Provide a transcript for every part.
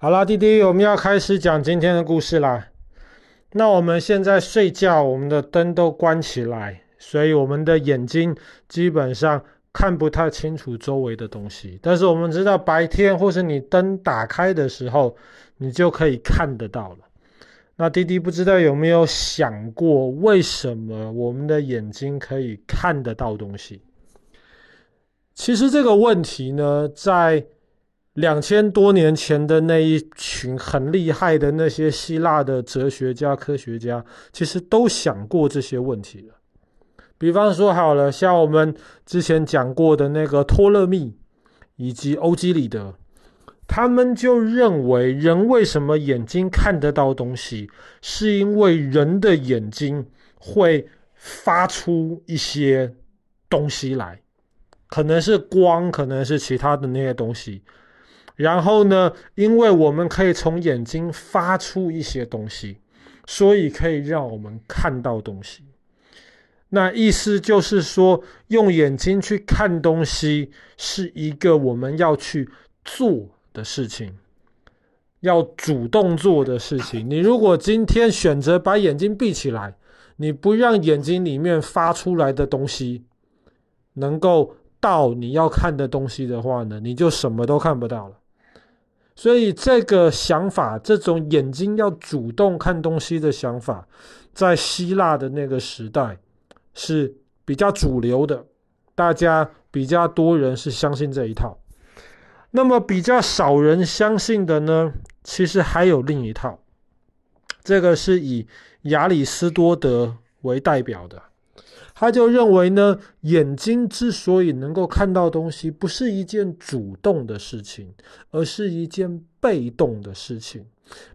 好啦，弟弟，我们要开始讲今天的故事啦。那我们现在睡觉，我们的灯都关起来，所以我们的眼睛基本上看不太清楚周围的东西。但是我们知道，白天或是你灯打开的时候，你就可以看得到了。那弟弟不知道有没有想过，为什么我们的眼睛可以看得到东西？其实这个问题呢，在两千多年前的那一群很厉害的那些希腊的哲学家、科学家，其实都想过这些问题了。比方说，好了，像我们之前讲过的那个托勒密以及欧几里得，他们就认为，人为什么眼睛看得到东西，是因为人的眼睛会发出一些东西来。可能是光，可能是其他的那些东西。然后呢，因为我们可以从眼睛发出一些东西，所以可以让我们看到东西。那意思就是说，用眼睛去看东西是一个我们要去做的事情，要主动做的事情。你如果今天选择把眼睛闭起来，你不让眼睛里面发出来的东西能够。到你要看的东西的话呢，你就什么都看不到了。所以这个想法，这种眼睛要主动看东西的想法，在希腊的那个时代是比较主流的，大家比较多人是相信这一套。那么比较少人相信的呢，其实还有另一套，这个是以亚里斯多德为代表的。他就认为呢，眼睛之所以能够看到东西，不是一件主动的事情，而是一件被动的事情。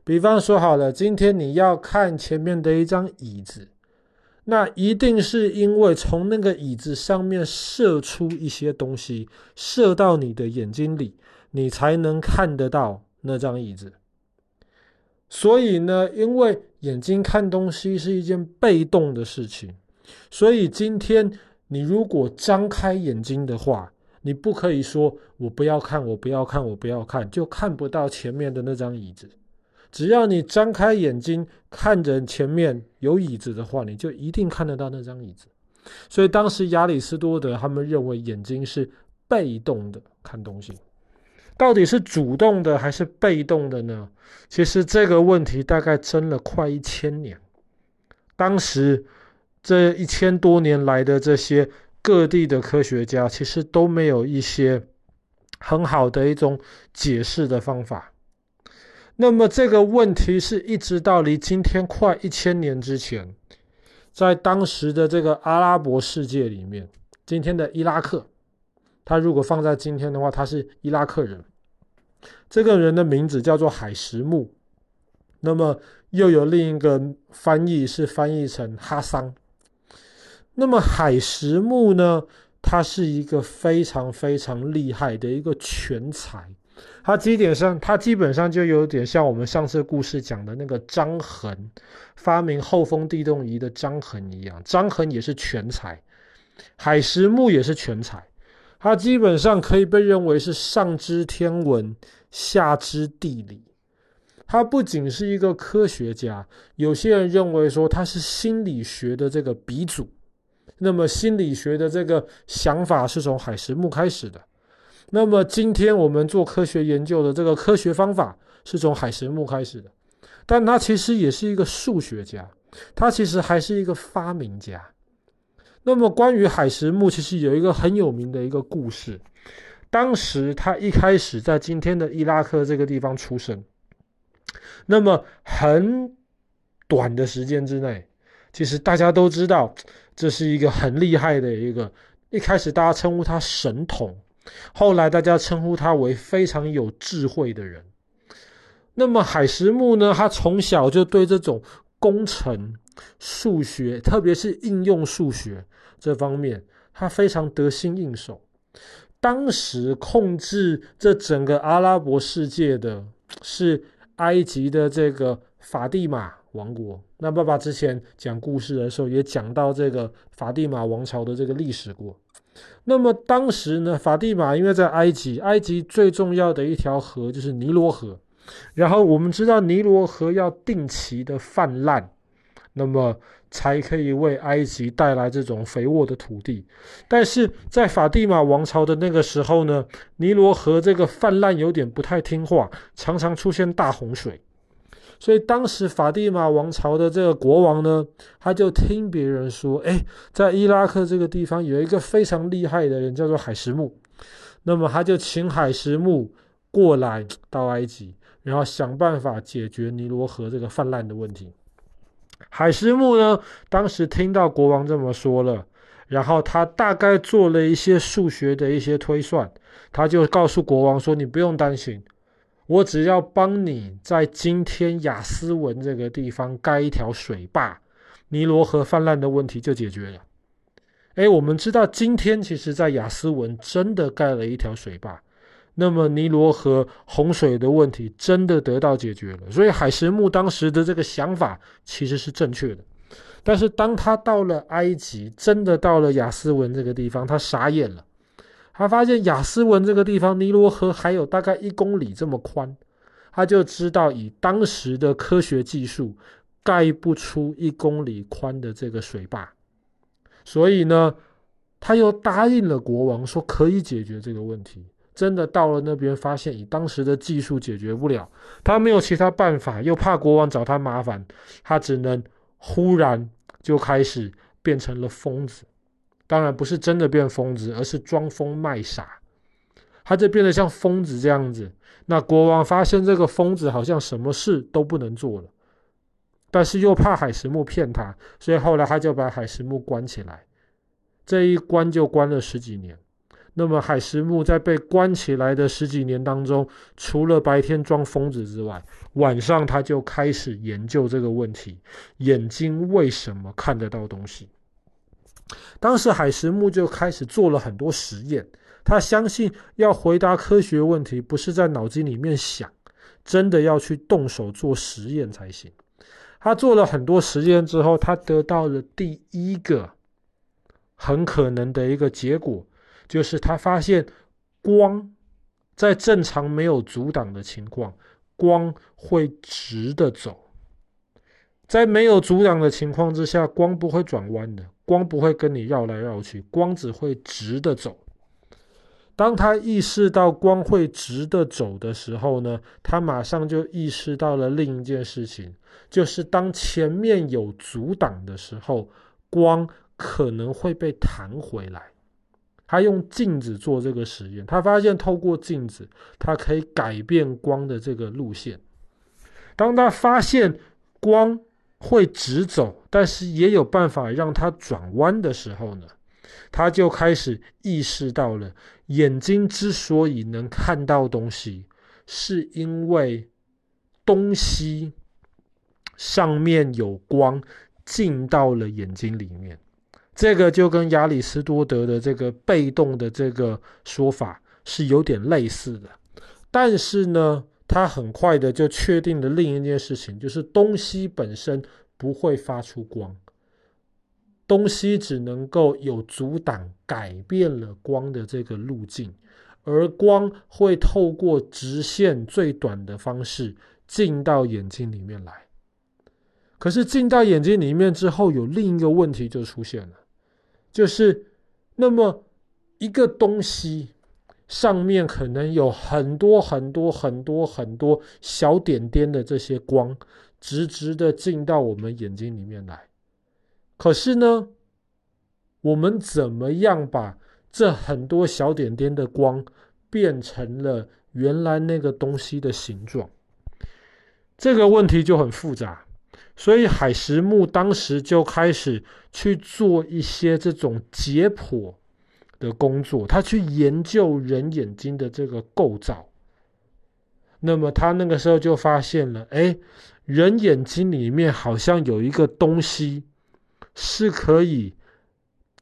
比方说，好了，今天你要看前面的一张椅子，那一定是因为从那个椅子上面射出一些东西，射到你的眼睛里，你才能看得到那张椅子。所以呢，因为眼睛看东西是一件被动的事情。所以今天你如果张开眼睛的话，你不可以说我不要看，我不要看，我不要看，就看不到前面的那张椅子。只要你张开眼睛看着前面有椅子的话，你就一定看得到那张椅子。所以当时亚里士多德他们认为眼睛是被动的看东西，到底是主动的还是被动的呢？其实这个问题大概争了快一千年，当时。这一千多年来的这些各地的科学家，其实都没有一些很好的一种解释的方法。那么这个问题是一直到离今天快一千年之前，在当时的这个阿拉伯世界里面，今天的伊拉克，他如果放在今天的话，他是伊拉克人。这个人的名字叫做海什木，那么又有另一个翻译是翻译成哈桑。那么海石木呢，他是一个非常非常厉害的一个全才，他基本上他基本上就有点像我们上次故事讲的那个张衡，发明后风地动仪的张衡一样，张衡也是全才，海石木也是全才，他基本上可以被认为是上知天文，下知地理，他不仅是一个科学家，有些人认为说他是心理学的这个鼻祖。那么心理学的这个想法是从海什木开始的。那么今天我们做科学研究的这个科学方法是从海什木开始的。但他其实也是一个数学家，他其实还是一个发明家。那么关于海什木，其实有一个很有名的一个故事。当时他一开始在今天的伊拉克这个地方出生。那么很短的时间之内，其实大家都知道。这是一个很厉害的一个，一开始大家称呼他神童，后来大家称呼他为非常有智慧的人。那么海石木呢，他从小就对这种工程、数学，特别是应用数学这方面，他非常得心应手。当时控制这整个阿拉伯世界的是埃及的这个法蒂玛王国。那爸爸之前讲故事的时候也讲到这个法蒂玛王朝的这个历史过。那么当时呢，法蒂玛因为在埃及，埃及最重要的一条河就是尼罗河。然后我们知道尼罗河要定期的泛滥，那么才可以为埃及带来这种肥沃的土地。但是在法蒂玛王朝的那个时候呢，尼罗河这个泛滥有点不太听话，常常出现大洪水。所以当时法蒂玛王朝的这个国王呢，他就听别人说，哎，在伊拉克这个地方有一个非常厉害的人，叫做海石木。那么他就请海石木过来到埃及，然后想办法解决尼罗河这个泛滥的问题。海石木呢，当时听到国王这么说了，然后他大概做了一些数学的一些推算，他就告诉国王说：“你不用担心。”我只要帮你在今天雅斯文这个地方盖一条水坝，尼罗河泛滥的问题就解决了。诶，我们知道今天其实在雅斯文真的盖了一条水坝，那么尼罗河洪水的问题真的得到解决了。所以海石木当时的这个想法其实是正确的。但是当他到了埃及，真的到了雅斯文这个地方，他傻眼了。他发现亚斯文这个地方，尼罗河还有大概一公里这么宽，他就知道以当时的科学技术盖不出一公里宽的这个水坝，所以呢，他又答应了国王说可以解决这个问题。真的到了那边，发现以当时的技术解决不了，他没有其他办法，又怕国王找他麻烦，他只能忽然就开始变成了疯子。当然不是真的变疯子，而是装疯卖傻。他就变得像疯子这样子。那国王发现这个疯子好像什么事都不能做了，但是又怕海石木骗他，所以后来他就把海石木关起来。这一关就关了十几年。那么海石木在被关起来的十几年当中，除了白天装疯子之外，晚上他就开始研究这个问题：眼睛为什么看得到东西？当时海石木就开始做了很多实验，他相信要回答科学问题，不是在脑筋里面想，真的要去动手做实验才行。他做了很多实验之后，他得到了第一个很可能的一个结果，就是他发现光在正常没有阻挡的情况，光会直的走。在没有阻挡的情况之下，光不会转弯的，光不会跟你绕来绕去，光只会直的走。当他意识到光会直的走的时候呢，他马上就意识到了另一件事情，就是当前面有阻挡的时候，光可能会被弹回来。他用镜子做这个实验，他发现透过镜子，他可以改变光的这个路线。当他发现光，会直走，但是也有办法让它转弯的时候呢，他就开始意识到了，眼睛之所以能看到东西，是因为东西上面有光进到了眼睛里面。这个就跟亚里士多德的这个被动的这个说法是有点类似的，但是呢。他很快的就确定了另一件事情，就是东西本身不会发出光，东西只能够有阻挡，改变了光的这个路径，而光会透过直线最短的方式进到眼睛里面来。可是进到眼睛里面之后，有另一个问题就出现了，就是那么一个东西。上面可能有很多很多很多很多小点点的这些光，直直的进到我们眼睛里面来。可是呢，我们怎么样把这很多小点点的光变成了原来那个东西的形状？这个问题就很复杂。所以海石木当时就开始去做一些这种解剖。的工作，他去研究人眼睛的这个构造。那么他那个时候就发现了，哎，人眼睛里面好像有一个东西是可以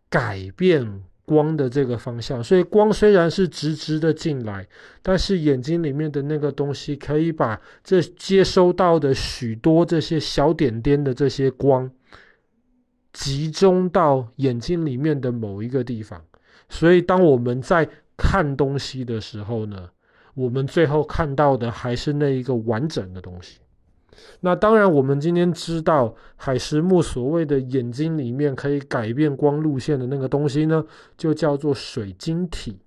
改变光的这个方向。所以光虽然是直直的进来，但是眼睛里面的那个东西可以把这接收到的许多这些小点点的这些光集中到眼睛里面的某一个地方。所以，当我们在看东西的时候呢，我们最后看到的还是那一个完整的东西。那当然，我们今天知道海石木所谓的眼睛里面可以改变光路线的那个东西呢，就叫做水晶体。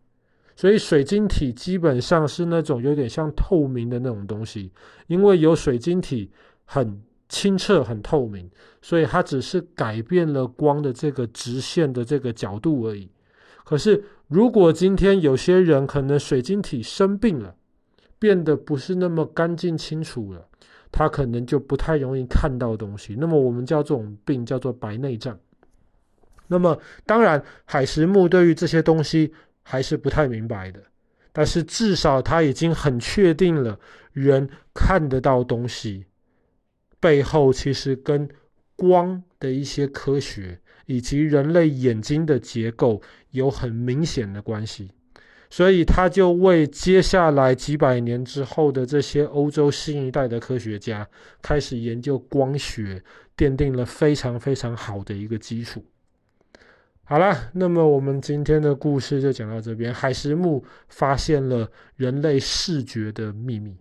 所以水晶体基本上是那种有点像透明的那种东西，因为有水晶体很清澈、很透明，所以它只是改变了光的这个直线的这个角度而已。可是如果今天有些人可能水晶体生病了，变得不是那么干净清楚了，他可能就不太容易看到东西。那么我们叫这种病叫做白内障。那么当然，海石木对于这些东西。还是不太明白的，但是至少他已经很确定了，人看得到东西背后其实跟光的一些科学以及人类眼睛的结构有很明显的关系，所以他就为接下来几百年之后的这些欧洲新一代的科学家开始研究光学，奠定了非常非常好的一个基础。好了，那么我们今天的故事就讲到这边。海石木发现了人类视觉的秘密。